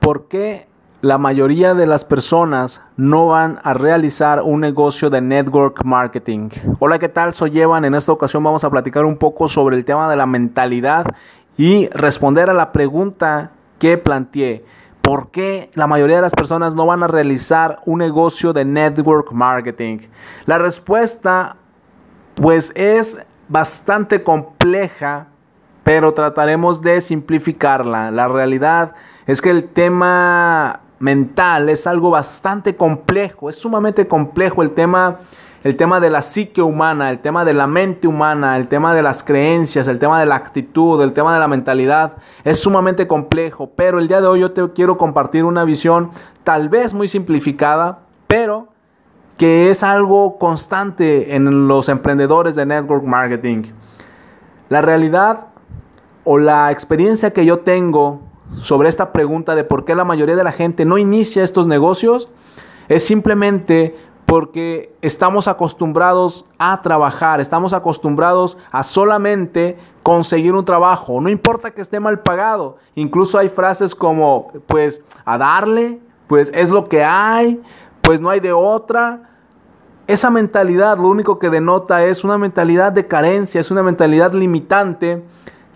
¿Por qué la mayoría de las personas no van a realizar un negocio de network marketing? Hola, ¿qué tal? Soy Evan. En esta ocasión vamos a platicar un poco sobre el tema de la mentalidad y responder a la pregunta que planteé. ¿Por qué la mayoría de las personas no van a realizar un negocio de network marketing? La respuesta pues es bastante compleja pero trataremos de simplificarla. La realidad es que el tema mental es algo bastante complejo, es sumamente complejo el tema el tema de la psique humana, el tema de la mente humana, el tema de las creencias, el tema de la actitud, el tema de la mentalidad, es sumamente complejo, pero el día de hoy yo te quiero compartir una visión tal vez muy simplificada, pero que es algo constante en los emprendedores de network marketing. La realidad o la experiencia que yo tengo sobre esta pregunta de por qué la mayoría de la gente no inicia estos negocios es simplemente porque estamos acostumbrados a trabajar, estamos acostumbrados a solamente conseguir un trabajo, no importa que esté mal pagado, incluso hay frases como pues a darle, pues es lo que hay, pues no hay de otra. Esa mentalidad lo único que denota es una mentalidad de carencia, es una mentalidad limitante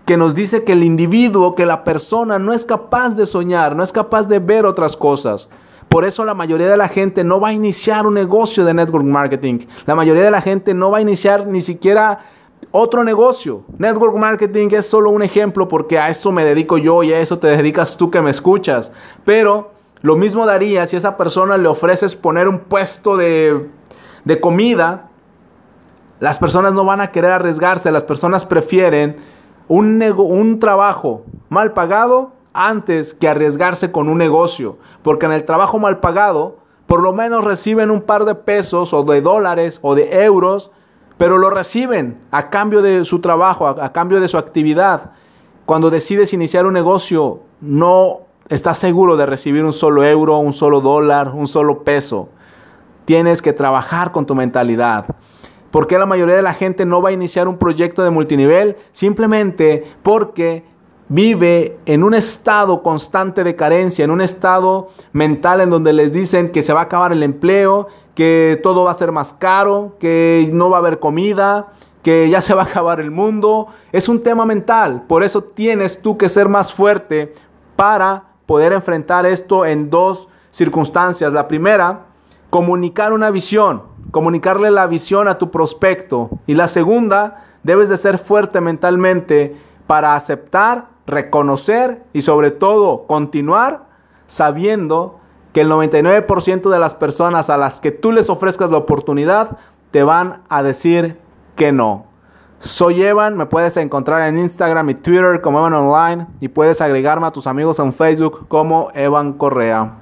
que nos dice que el individuo, que la persona no es capaz de soñar, no es capaz de ver otras cosas. Por eso la mayoría de la gente no va a iniciar un negocio de network marketing. La mayoría de la gente no va a iniciar ni siquiera otro negocio. Network marketing es solo un ejemplo porque a eso me dedico yo y a eso te dedicas tú que me escuchas. Pero lo mismo daría si a esa persona le ofreces poner un puesto de, de comida. Las personas no van a querer arriesgarse, las personas prefieren un, un trabajo mal pagado antes que arriesgarse con un negocio. Porque en el trabajo mal pagado, por lo menos reciben un par de pesos o de dólares o de euros, pero lo reciben a cambio de su trabajo, a, a cambio de su actividad. Cuando decides iniciar un negocio, no estás seguro de recibir un solo euro, un solo dólar, un solo peso. Tienes que trabajar con tu mentalidad. ¿Por qué la mayoría de la gente no va a iniciar un proyecto de multinivel? Simplemente porque vive en un estado constante de carencia, en un estado mental en donde les dicen que se va a acabar el empleo, que todo va a ser más caro, que no va a haber comida, que ya se va a acabar el mundo. Es un tema mental. Por eso tienes tú que ser más fuerte para poder enfrentar esto en dos circunstancias. La primera, comunicar una visión comunicarle la visión a tu prospecto. Y la segunda, debes de ser fuerte mentalmente para aceptar, reconocer y sobre todo continuar sabiendo que el 99% de las personas a las que tú les ofrezcas la oportunidad te van a decir que no. Soy Evan, me puedes encontrar en Instagram y Twitter como Evan Online y puedes agregarme a tus amigos en Facebook como Evan Correa.